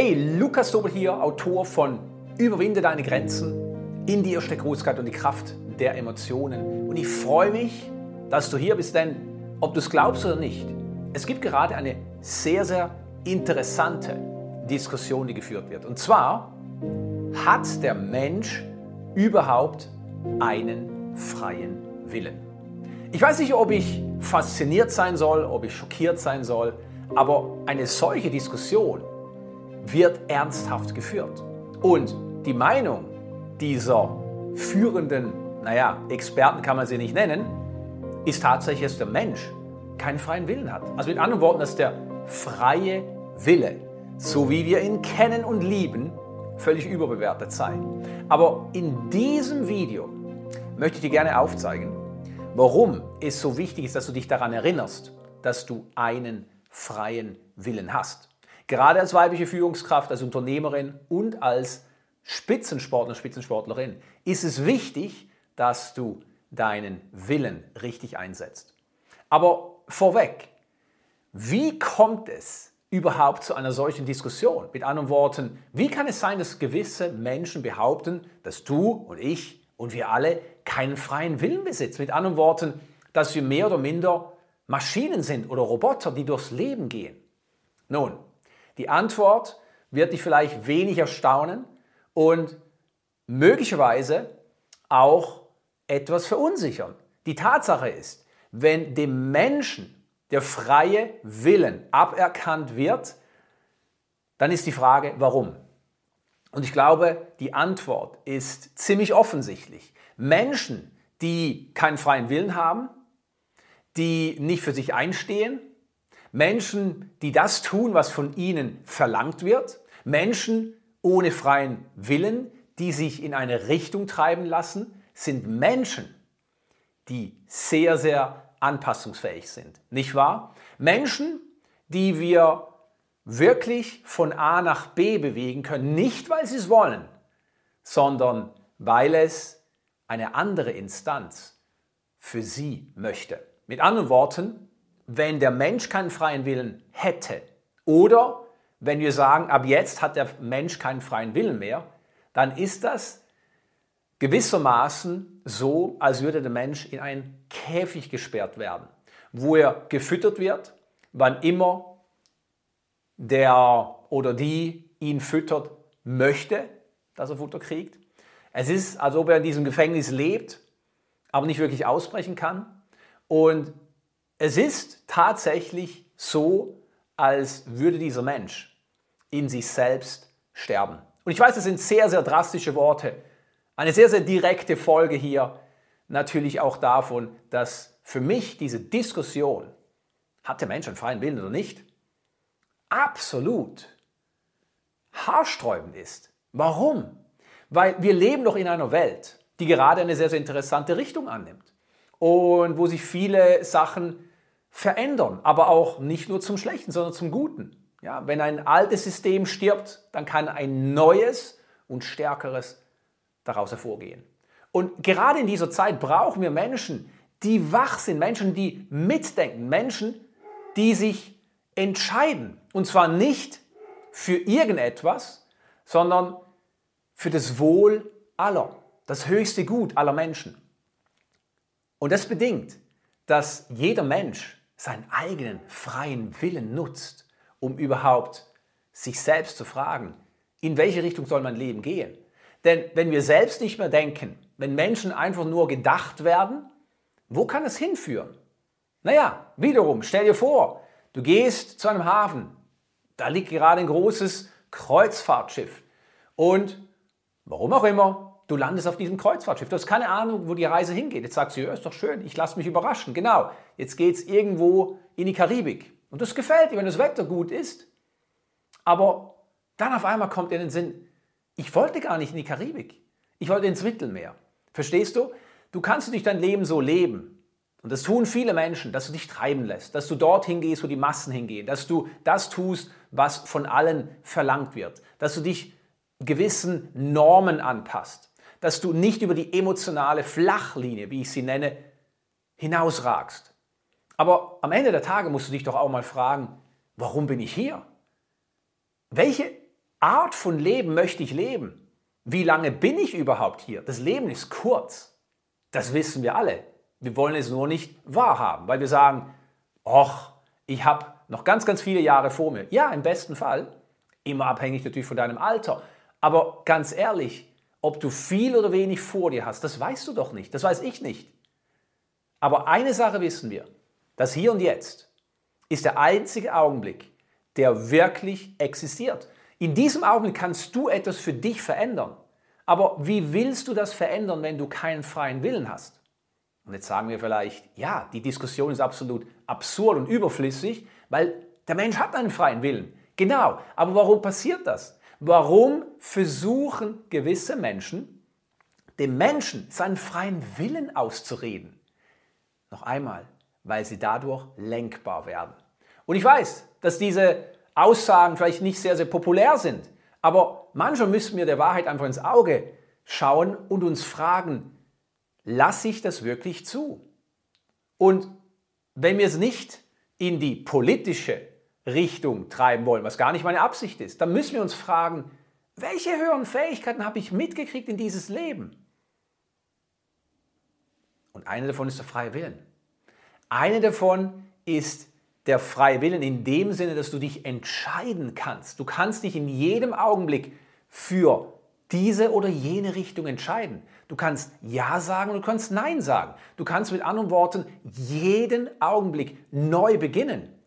Hey, Lukas Dobel hier, Autor von Überwinde deine Grenzen, in dir steckt Großkeit und die Kraft der Emotionen. Und ich freue mich, dass du hier bist, denn ob du es glaubst oder nicht, es gibt gerade eine sehr, sehr interessante Diskussion, die geführt wird. Und zwar, hat der Mensch überhaupt einen freien Willen? Ich weiß nicht, ob ich fasziniert sein soll, ob ich schockiert sein soll, aber eine solche Diskussion wird ernsthaft geführt. Und die Meinung dieser führenden, naja, Experten kann man sie nicht nennen, ist tatsächlich, dass der Mensch keinen freien Willen hat. Also mit anderen Worten, dass der freie Wille, so wie wir ihn kennen und lieben, völlig überbewertet sei. Aber in diesem Video möchte ich dir gerne aufzeigen, warum es so wichtig ist, dass du dich daran erinnerst, dass du einen freien Willen hast. Gerade als weibliche Führungskraft, als Unternehmerin und als Spitzensportler, Spitzensportlerin ist es wichtig, dass du deinen Willen richtig einsetzt. Aber vorweg, wie kommt es überhaupt zu einer solchen Diskussion? Mit anderen Worten, wie kann es sein, dass gewisse Menschen behaupten, dass du und ich und wir alle keinen freien Willen besitzen? Mit anderen Worten, dass wir mehr oder minder Maschinen sind oder Roboter, die durchs Leben gehen? Nun, die Antwort wird dich vielleicht wenig erstaunen und möglicherweise auch etwas verunsichern. Die Tatsache ist, wenn dem Menschen der freie Willen aberkannt wird, dann ist die Frage, warum? Und ich glaube, die Antwort ist ziemlich offensichtlich. Menschen, die keinen freien Willen haben, die nicht für sich einstehen, Menschen, die das tun, was von ihnen verlangt wird, Menschen ohne freien Willen, die sich in eine Richtung treiben lassen, sind Menschen, die sehr, sehr anpassungsfähig sind. Nicht wahr? Menschen, die wir wirklich von A nach B bewegen können, nicht weil sie es wollen, sondern weil es eine andere Instanz für sie möchte. Mit anderen Worten, wenn der Mensch keinen freien Willen hätte oder wenn wir sagen, ab jetzt hat der Mensch keinen freien Willen mehr, dann ist das gewissermaßen so, als würde der Mensch in einen Käfig gesperrt werden, wo er gefüttert wird, wann immer der oder die ihn füttert möchte, dass er Futter kriegt. Es ist, als ob er in diesem Gefängnis lebt, aber nicht wirklich ausbrechen kann. Und es ist tatsächlich so, als würde dieser Mensch in sich selbst sterben. Und ich weiß, das sind sehr, sehr drastische Worte, eine sehr, sehr direkte Folge hier natürlich auch davon, dass für mich diese Diskussion, hat der Mensch einen freien Willen oder nicht, absolut haarsträubend ist. Warum? Weil wir leben doch in einer Welt, die gerade eine sehr, sehr interessante Richtung annimmt und wo sich viele Sachen verändern, aber auch nicht nur zum Schlechten, sondern zum Guten. Ja, wenn ein altes System stirbt, dann kann ein neues und stärkeres daraus hervorgehen. Und gerade in dieser Zeit brauchen wir Menschen, die wach sind, Menschen, die mitdenken, Menschen, die sich entscheiden. Und zwar nicht für irgendetwas, sondern für das Wohl aller, das höchste Gut aller Menschen. Und das bedingt, dass jeder Mensch seinen eigenen freien Willen nutzt, um überhaupt sich selbst zu fragen, in welche Richtung soll mein Leben gehen? Denn wenn wir selbst nicht mehr denken, wenn Menschen einfach nur gedacht werden, wo kann es hinführen? Naja, wiederum, stell dir vor, du gehst zu einem Hafen, da liegt gerade ein großes Kreuzfahrtschiff und warum auch immer, du landest auf diesem Kreuzfahrtschiff. Du hast keine Ahnung, wo die Reise hingeht. Jetzt sagst du, ja, ist doch schön, ich lasse mich überraschen. Genau, jetzt geht es irgendwo in die Karibik. Und das gefällt dir, wenn das Wetter gut ist. Aber dann auf einmal kommt dir in den Sinn, ich wollte gar nicht in die Karibik. Ich wollte ins Mittelmeer. Verstehst du? Du kannst nicht dein Leben so leben. Und das tun viele Menschen, dass du dich treiben lässt, dass du dorthin gehst, wo die Massen hingehen, dass du das tust, was von allen verlangt wird, dass du dich gewissen Normen anpasst, dass du nicht über die emotionale Flachlinie, wie ich sie nenne, hinausragst. Aber am Ende der Tage musst du dich doch auch mal fragen, warum bin ich hier? Welche Art von Leben möchte ich leben? Wie lange bin ich überhaupt hier? Das Leben ist kurz. Das wissen wir alle. Wir wollen es nur nicht wahrhaben, weil wir sagen, ach, ich habe noch ganz, ganz viele Jahre vor mir. Ja, im besten Fall. Immer abhängig natürlich von deinem Alter. Aber ganz ehrlich, ob du viel oder wenig vor dir hast, das weißt du doch nicht. Das weiß ich nicht. Aber eine Sache wissen wir. Das Hier und Jetzt ist der einzige Augenblick, der wirklich existiert. In diesem Augenblick kannst du etwas für dich verändern. Aber wie willst du das verändern, wenn du keinen freien Willen hast? Und jetzt sagen wir vielleicht, ja, die Diskussion ist absolut absurd und überflüssig, weil der Mensch hat einen freien Willen. Genau, aber warum passiert das? Warum versuchen gewisse Menschen, dem Menschen seinen freien Willen auszureden? Noch einmal, weil sie dadurch lenkbar werden. Und ich weiß, dass diese Aussagen vielleicht nicht sehr, sehr populär sind, aber manchmal müssen wir der Wahrheit einfach ins Auge schauen und uns fragen, lasse ich das wirklich zu? Und wenn wir es nicht in die politische Richtung treiben wollen, was gar nicht meine Absicht ist, dann müssen wir uns fragen, welche höheren Fähigkeiten habe ich mitgekriegt in dieses Leben? Und eine davon ist der freie Willen. Eine davon ist der freie Willen in dem Sinne, dass du dich entscheiden kannst. Du kannst dich in jedem Augenblick für diese oder jene Richtung entscheiden. Du kannst Ja sagen und du kannst Nein sagen. Du kannst mit anderen Worten jeden Augenblick neu beginnen.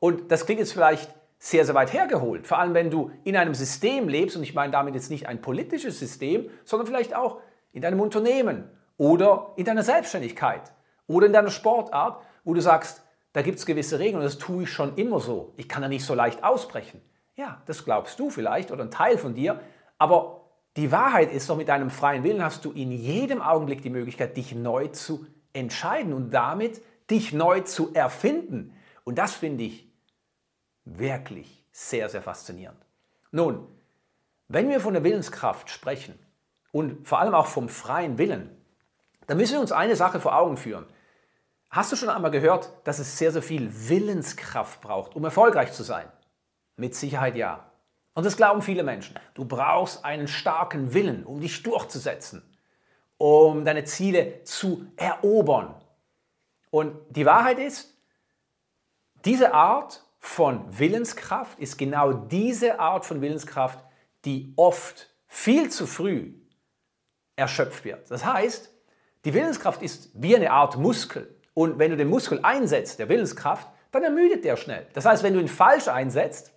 Und das klingt jetzt vielleicht sehr, sehr weit hergeholt. Vor allem, wenn du in einem System lebst, und ich meine damit jetzt nicht ein politisches System, sondern vielleicht auch in deinem Unternehmen oder in deiner Selbstständigkeit oder in deiner Sportart, wo du sagst, da gibt es gewisse Regeln und das tue ich schon immer so. Ich kann da nicht so leicht ausbrechen. Ja, das glaubst du vielleicht oder ein Teil von dir, aber die Wahrheit ist doch, mit deinem freien Willen hast du in jedem Augenblick die Möglichkeit, dich neu zu entscheiden und damit dich neu zu erfinden. Und das finde ich wirklich sehr, sehr faszinierend. Nun, wenn wir von der Willenskraft sprechen und vor allem auch vom freien Willen, dann müssen wir uns eine Sache vor Augen führen. Hast du schon einmal gehört, dass es sehr, sehr viel Willenskraft braucht, um erfolgreich zu sein? Mit Sicherheit ja. Und das glauben viele Menschen. Du brauchst einen starken Willen, um dich durchzusetzen, um deine Ziele zu erobern. Und die Wahrheit ist, diese Art von Willenskraft ist genau diese Art von Willenskraft, die oft viel zu früh erschöpft wird. Das heißt, die Willenskraft ist wie eine Art Muskel. Und wenn du den Muskel einsetzt, der Willenskraft, dann ermüdet der schnell. Das heißt, wenn du ihn falsch einsetzt,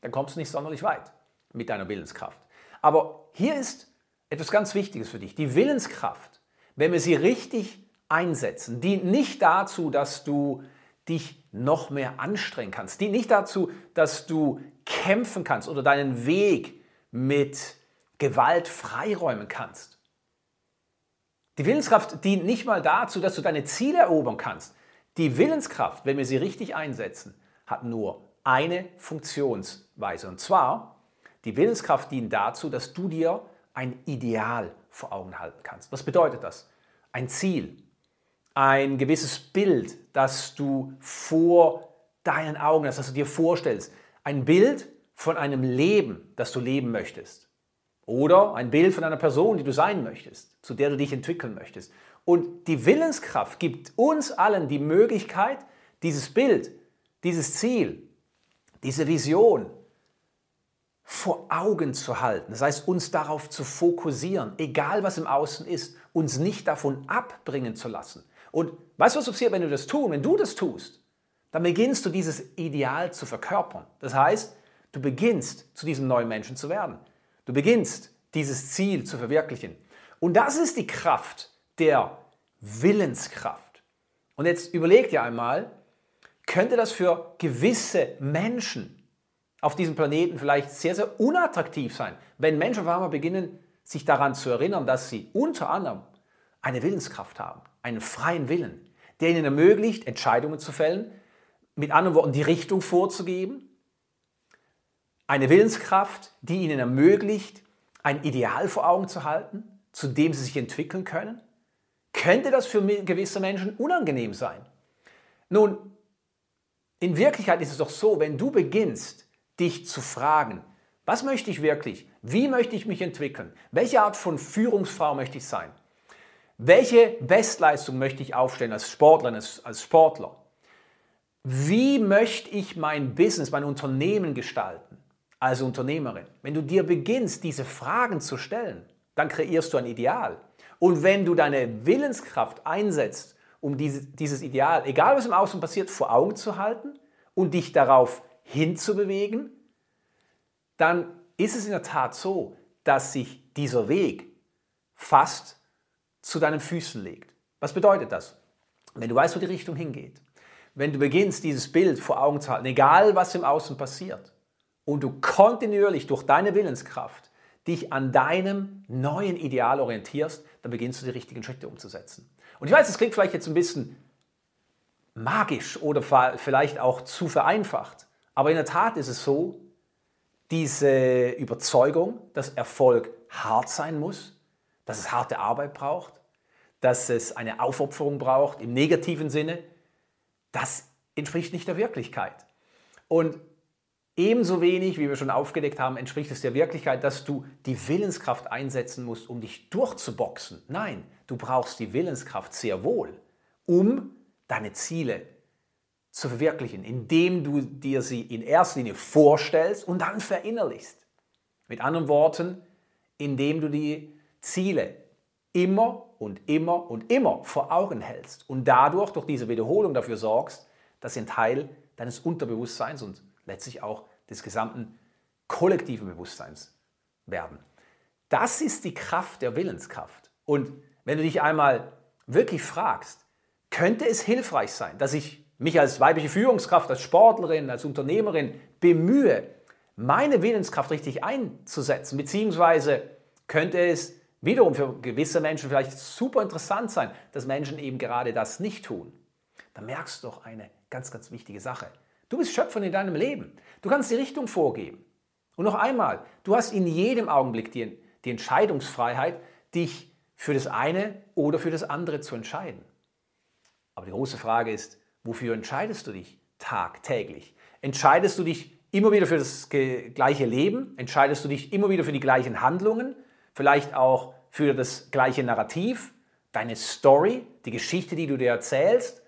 dann kommst du nicht sonderlich weit mit deiner Willenskraft. Aber hier ist etwas ganz Wichtiges für dich. Die Willenskraft, wenn wir sie richtig einsetzen, dient nicht dazu, dass du dich noch mehr anstrengen kannst. Dient nicht dazu, dass du kämpfen kannst oder deinen Weg mit Gewalt freiräumen kannst. Die Willenskraft dient nicht mal dazu, dass du deine Ziele erobern kannst. Die Willenskraft, wenn wir sie richtig einsetzen, hat nur eine Funktionsweise. Und zwar, die Willenskraft dient dazu, dass du dir ein Ideal vor Augen halten kannst. Was bedeutet das? Ein Ziel, ein gewisses Bild, das du vor deinen Augen hast, das du dir vorstellst. Ein Bild von einem Leben, das du leben möchtest. Oder ein Bild von einer Person, die du sein möchtest, zu der du dich entwickeln möchtest. Und die Willenskraft gibt uns allen die Möglichkeit, dieses Bild, dieses Ziel, diese Vision vor Augen zu halten. Das heißt, uns darauf zu fokussieren, egal was im Außen ist, uns nicht davon abbringen zu lassen. Und weißt du, was passiert, wenn du das tust? Wenn du das tust, dann beginnst du dieses Ideal zu verkörpern. Das heißt, du beginnst zu diesem neuen Menschen zu werden. Du beginnst dieses Ziel zu verwirklichen. Und das ist die Kraft der Willenskraft. Und jetzt überleg dir einmal, könnte das für gewisse Menschen auf diesem Planeten vielleicht sehr, sehr unattraktiv sein, wenn Menschen auf einmal beginnen, sich daran zu erinnern, dass sie unter anderem eine Willenskraft haben, einen freien Willen, der ihnen ermöglicht, Entscheidungen zu fällen, mit anderen Worten die Richtung vorzugeben, eine Willenskraft, die ihnen ermöglicht, ein Ideal vor Augen zu halten, zu dem sie sich entwickeln können? Könnte das für gewisse Menschen unangenehm sein? Nun, in Wirklichkeit ist es doch so, wenn du beginnst, dich zu fragen, Was möchte ich wirklich? Wie möchte ich mich entwickeln? Welche Art von Führungsfrau möchte ich sein? Welche Bestleistung möchte ich aufstellen als Sportlerin, als, als Sportler? Wie möchte ich mein Business, mein Unternehmen gestalten als Unternehmerin? Wenn du dir beginnst, diese Fragen zu stellen, dann kreierst du ein Ideal. Und wenn du deine Willenskraft einsetzt, um dieses Ideal, egal was im Außen passiert, vor Augen zu halten und dich darauf hinzubewegen, dann ist es in der Tat so, dass sich dieser Weg fast zu deinen Füßen legt. Was bedeutet das? Wenn du weißt, wo die Richtung hingeht, wenn du beginnst, dieses Bild vor Augen zu halten, egal was im Außen passiert, und du kontinuierlich durch deine Willenskraft dich an deinem neuen Ideal orientierst, dann beginnst du die richtigen Schritte umzusetzen. Und ich weiß, es klingt vielleicht jetzt ein bisschen magisch oder vielleicht auch zu vereinfacht, aber in der Tat ist es so, diese Überzeugung, dass Erfolg hart sein muss, dass es harte Arbeit braucht, dass es eine Aufopferung braucht im negativen Sinne, das entspricht nicht der Wirklichkeit. Und ebenso wenig, wie wir schon aufgedeckt haben, entspricht es der Wirklichkeit, dass du die Willenskraft einsetzen musst, um dich durchzuboxen. Nein, du brauchst die Willenskraft sehr wohl, um deine Ziele zu verwirklichen, indem du dir sie in erster Linie vorstellst und dann verinnerlichst. Mit anderen Worten, indem du die Ziele immer und immer und immer vor Augen hältst und dadurch durch diese Wiederholung dafür sorgst, dass sie ein Teil deines Unterbewusstseins und letztlich auch des gesamten kollektiven Bewusstseins werden. Das ist die Kraft der Willenskraft. Und wenn du dich einmal wirklich fragst, könnte es hilfreich sein, dass ich mich als weibliche Führungskraft, als Sportlerin, als Unternehmerin bemühe, meine Willenskraft richtig einzusetzen, beziehungsweise könnte es wiederum für gewisse Menschen vielleicht super interessant sein, dass Menschen eben gerade das nicht tun. Da merkst du doch eine ganz, ganz wichtige Sache. Du bist Schöpfer in deinem Leben. Du kannst die Richtung vorgeben. Und noch einmal, du hast in jedem Augenblick die, die Entscheidungsfreiheit, dich für das eine oder für das andere zu entscheiden. Aber die große Frage ist, wofür entscheidest du dich tagtäglich? Entscheidest du dich immer wieder für das gleiche Leben? Entscheidest du dich immer wieder für die gleichen Handlungen? Vielleicht auch für das gleiche Narrativ, deine Story, die Geschichte, die du dir erzählst?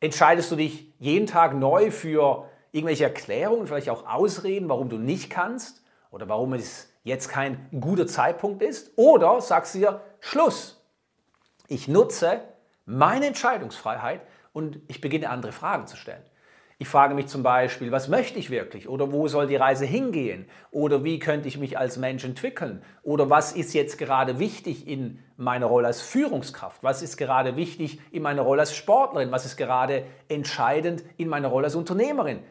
Entscheidest du dich jeden Tag neu für irgendwelche Erklärungen, vielleicht auch Ausreden, warum du nicht kannst oder warum es jetzt kein guter Zeitpunkt ist? Oder sagst du dir, Schluss, ich nutze meine Entscheidungsfreiheit und ich beginne andere Fragen zu stellen. Ich frage mich zum Beispiel, was möchte ich wirklich? Oder wo soll die Reise hingehen? Oder wie könnte ich mich als Mensch entwickeln? Oder was ist jetzt gerade wichtig in meiner Rolle als Führungskraft? Was ist gerade wichtig in meiner Rolle als Sportlerin? Was ist gerade entscheidend in meiner Rolle als Unternehmerin?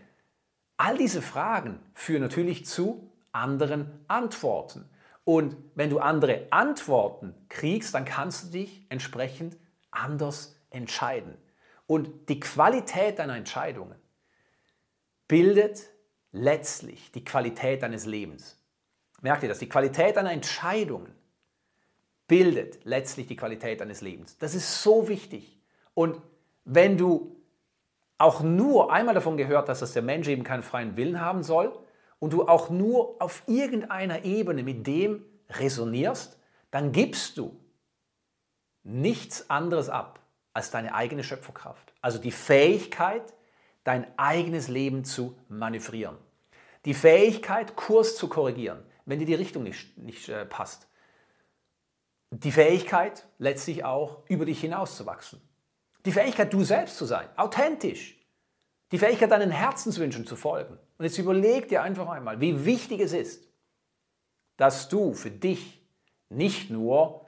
All diese Fragen führen natürlich zu anderen Antworten. Und wenn du andere Antworten kriegst, dann kannst du dich entsprechend anders entscheiden. Und die Qualität deiner Entscheidungen bildet letztlich die Qualität deines Lebens. Merkt ihr das? Die Qualität deiner Entscheidungen bildet letztlich die Qualität deines Lebens. Das ist so wichtig. Und wenn du auch nur einmal davon gehört hast, dass der Mensch eben keinen freien Willen haben soll und du auch nur auf irgendeiner Ebene mit dem resonierst, dann gibst du nichts anderes ab als deine eigene Schöpferkraft. Also die Fähigkeit, dein eigenes Leben zu manövrieren. Die Fähigkeit, Kurs zu korrigieren, wenn dir die Richtung nicht, nicht äh, passt. Die Fähigkeit, letztlich auch über dich hinauszuwachsen. Die Fähigkeit, du selbst zu sein, authentisch. Die Fähigkeit, deinen Herzenswünschen zu folgen. Und jetzt überleg dir einfach einmal, wie wichtig es ist, dass du für dich nicht nur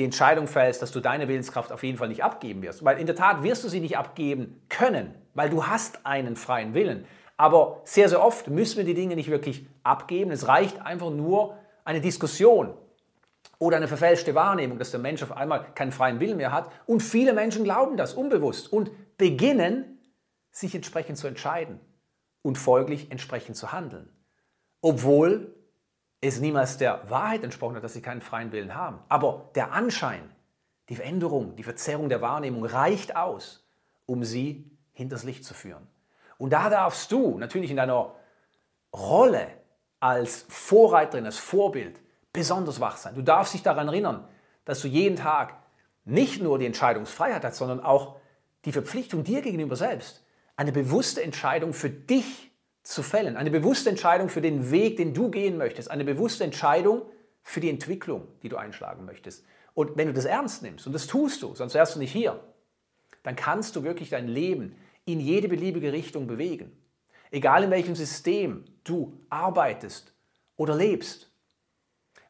die Entscheidung fällst, dass du deine Willenskraft auf jeden Fall nicht abgeben wirst. Weil in der Tat wirst du sie nicht abgeben können, weil du hast einen freien Willen. Aber sehr, sehr oft müssen wir die Dinge nicht wirklich abgeben. Es reicht einfach nur eine Diskussion oder eine verfälschte Wahrnehmung, dass der Mensch auf einmal keinen freien Willen mehr hat. Und viele Menschen glauben das unbewusst und beginnen, sich entsprechend zu entscheiden und folglich entsprechend zu handeln. Obwohl es niemals der Wahrheit entsprochen hat, dass sie keinen freien Willen haben. Aber der Anschein, die Veränderung, die Verzerrung der Wahrnehmung reicht aus, um sie hinters Licht zu führen. Und da darfst du natürlich in deiner Rolle als Vorreiterin, als Vorbild besonders wach sein. Du darfst dich daran erinnern, dass du jeden Tag nicht nur die Entscheidungsfreiheit hast, sondern auch die Verpflichtung dir gegenüber selbst, eine bewusste Entscheidung für dich zu fällen, eine bewusste Entscheidung für den Weg, den du gehen möchtest, eine bewusste Entscheidung für die Entwicklung, die du einschlagen möchtest. Und wenn du das ernst nimmst, und das tust du, sonst wärst du nicht hier, dann kannst du wirklich dein Leben in jede beliebige Richtung bewegen. Egal in welchem System du arbeitest oder lebst.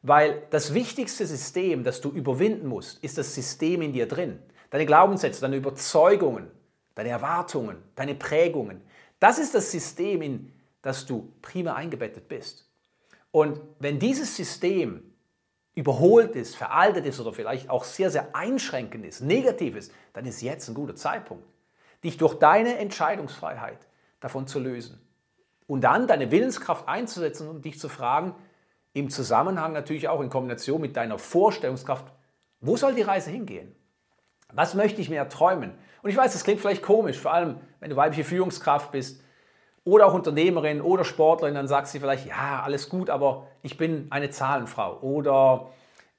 Weil das wichtigste System, das du überwinden musst, ist das System in dir drin. Deine Glaubenssätze, deine Überzeugungen, deine Erwartungen, deine Prägungen. Das ist das System, in das du prima eingebettet bist. Und wenn dieses System überholt ist, veraltet ist oder vielleicht auch sehr, sehr einschränkend ist, negativ ist, dann ist jetzt ein guter Zeitpunkt, dich durch deine Entscheidungsfreiheit davon zu lösen. Und dann deine Willenskraft einzusetzen und dich zu fragen, im Zusammenhang natürlich auch in Kombination mit deiner Vorstellungskraft, wo soll die Reise hingehen? Was möchte ich mir träumen? Und ich weiß, das klingt vielleicht komisch, vor allem wenn du weibliche Führungskraft bist oder auch Unternehmerin oder Sportlerin, dann sagst du vielleicht, ja, alles gut, aber ich bin eine Zahlenfrau oder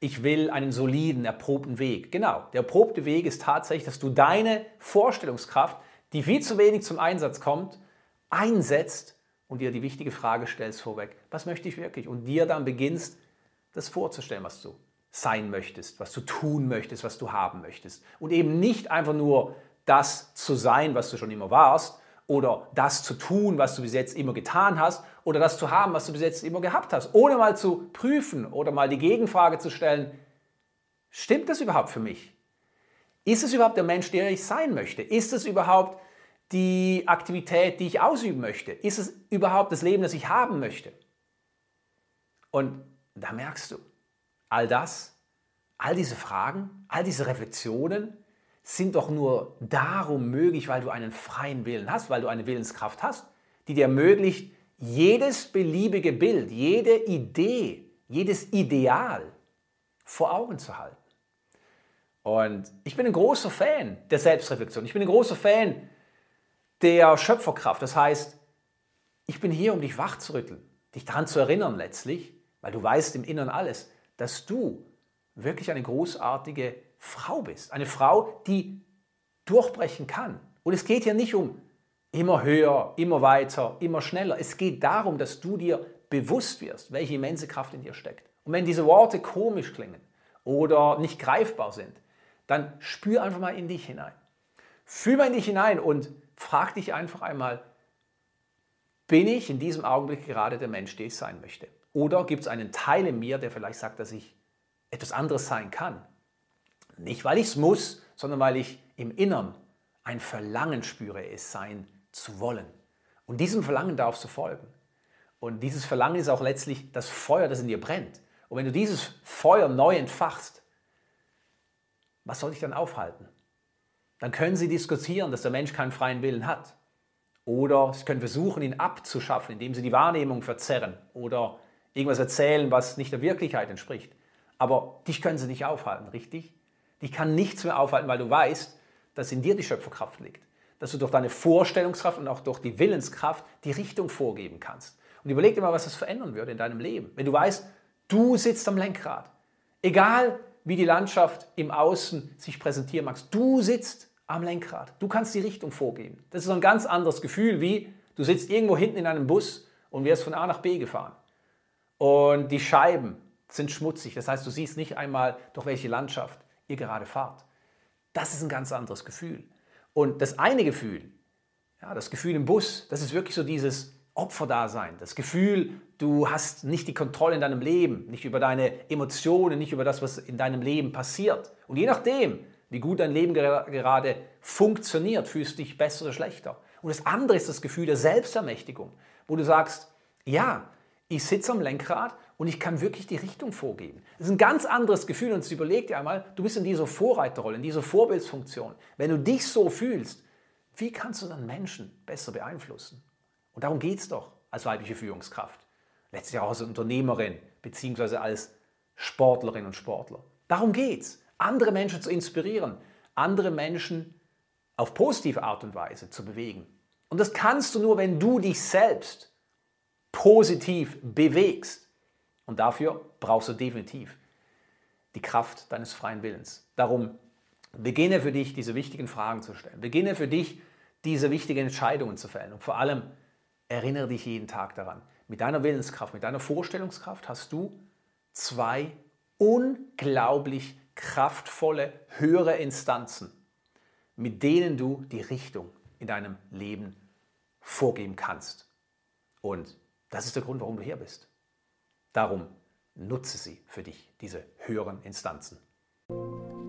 ich will einen soliden, erprobten Weg. Genau, der erprobte Weg ist tatsächlich, dass du deine Vorstellungskraft, die viel zu wenig zum Einsatz kommt, einsetzt und dir die wichtige Frage stellst vorweg, was möchte ich wirklich? Und dir dann beginnst, das vorzustellen, was du sein möchtest, was du tun möchtest, was du haben möchtest. Und eben nicht einfach nur das zu sein, was du schon immer warst, oder das zu tun, was du bis jetzt immer getan hast, oder das zu haben, was du bis jetzt immer gehabt hast, ohne mal zu prüfen oder mal die Gegenfrage zu stellen, stimmt das überhaupt für mich? Ist es überhaupt der Mensch, der ich sein möchte? Ist es überhaupt die Aktivität, die ich ausüben möchte? Ist es überhaupt das Leben, das ich haben möchte? Und da merkst du, all das, all diese Fragen, all diese Reflexionen sind doch nur darum möglich, weil du einen freien Willen hast, weil du eine Willenskraft hast, die dir ermöglicht, jedes beliebige Bild, jede Idee, jedes Ideal vor Augen zu halten. Und ich bin ein großer Fan der Selbstreflexion. Ich bin ein großer Fan der Schöpferkraft. Das heißt, ich bin hier, um dich wach zu rütteln, dich daran zu erinnern letztlich, weil du weißt im Inneren alles, dass du wirklich eine großartige Frau bist. Eine Frau, die durchbrechen kann. Und es geht hier nicht um immer höher, immer weiter, immer schneller. Es geht darum, dass du dir bewusst wirst, welche immense Kraft in dir steckt. Und wenn diese Worte komisch klingen oder nicht greifbar sind, dann spür einfach mal in dich hinein. Fühl mal in dich hinein und frag dich einfach einmal, bin ich in diesem Augenblick gerade der Mensch, der ich sein möchte? Oder gibt es einen Teil in mir, der vielleicht sagt, dass ich etwas anderes sein kann? Nicht, weil ich es muss, sondern weil ich im Innern ein Verlangen spüre, es sein zu wollen. Und diesem Verlangen darfst du folgen. Und dieses Verlangen ist auch letztlich das Feuer, das in dir brennt. Und wenn du dieses Feuer neu entfachst, was soll dich dann aufhalten? dann können Sie diskutieren, dass der Mensch keinen freien Willen hat. Oder Sie können versuchen, ihn abzuschaffen, indem Sie die Wahrnehmung verzerren oder irgendwas erzählen, was nicht der Wirklichkeit entspricht. Aber dich können sie nicht aufhalten, richtig? Dich kann nichts mehr aufhalten, weil du weißt, dass in dir die Schöpferkraft liegt. Dass du durch deine Vorstellungskraft und auch durch die Willenskraft die Richtung vorgeben kannst. Und überleg dir mal, was das verändern würde in deinem Leben. Wenn du weißt, du sitzt am Lenkrad. Egal, wie die Landschaft im Außen sich präsentieren mag, du sitzt am Lenkrad. Du kannst die Richtung vorgeben. Das ist ein ganz anderes Gefühl, wie du sitzt irgendwo hinten in einem Bus und wirst von A nach B gefahren. Und die Scheiben sind schmutzig. Das heißt, du siehst nicht einmal, durch welche Landschaft ihr gerade fahrt. Das ist ein ganz anderes Gefühl. Und das eine Gefühl, ja, das Gefühl im Bus, das ist wirklich so dieses Opferdasein. Das Gefühl, du hast nicht die Kontrolle in deinem Leben, nicht über deine Emotionen, nicht über das, was in deinem Leben passiert. Und je nachdem, wie gut dein Leben gerade funktioniert, fühlst du dich besser oder schlechter. Und das andere ist das Gefühl der Selbstermächtigung, wo du sagst, ja, ich sitze am Lenkrad und ich kann wirklich die Richtung vorgeben. Das ist ein ganz anderes Gefühl und überleg dir einmal, du bist in dieser Vorreiterrolle, in dieser Vorbildsfunktion. Wenn du dich so fühlst, wie kannst du dann Menschen besser beeinflussen? Und darum geht es doch als weibliche Führungskraft. Letztlich auch als Unternehmerin beziehungsweise als Sportlerin und Sportler. Darum geht es andere Menschen zu inspirieren, andere Menschen auf positive Art und Weise zu bewegen. Und das kannst du nur, wenn du dich selbst positiv bewegst. Und dafür brauchst du definitiv die Kraft deines freien Willens. Darum beginne für dich, diese wichtigen Fragen zu stellen. Beginne für dich, diese wichtigen Entscheidungen zu fällen. Und vor allem erinnere dich jeden Tag daran. Mit deiner Willenskraft, mit deiner Vorstellungskraft hast du zwei unglaublich kraftvolle, höhere Instanzen, mit denen du die Richtung in deinem Leben vorgeben kannst. Und das ist der Grund, warum du hier bist. Darum nutze sie für dich, diese höheren Instanzen.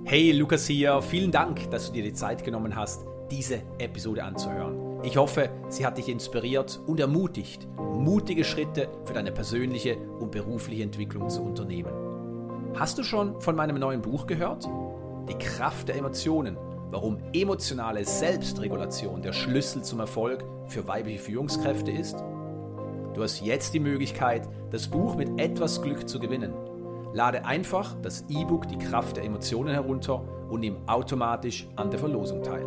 Hey, Lukas hier. Vielen Dank, dass du dir die Zeit genommen hast, diese Episode anzuhören. Ich hoffe, sie hat dich inspiriert und ermutigt, mutige Schritte für deine persönliche und berufliche Entwicklung zu unternehmen. Hast du schon von meinem neuen Buch gehört? Die Kraft der Emotionen, warum emotionale Selbstregulation der Schlüssel zum Erfolg für weibliche Führungskräfte ist? Du hast jetzt die Möglichkeit, das Buch mit etwas Glück zu gewinnen. Lade einfach das E-Book Die Kraft der Emotionen herunter und nimm automatisch an der Verlosung teil.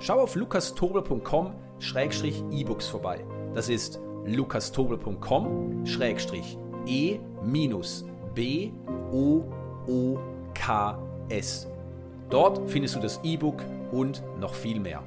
Schau auf lukastobel.com-e-books vorbei. Das ist lukastobel.com-e-b-o-o-k-s. Dort findest du das E-Book und noch viel mehr.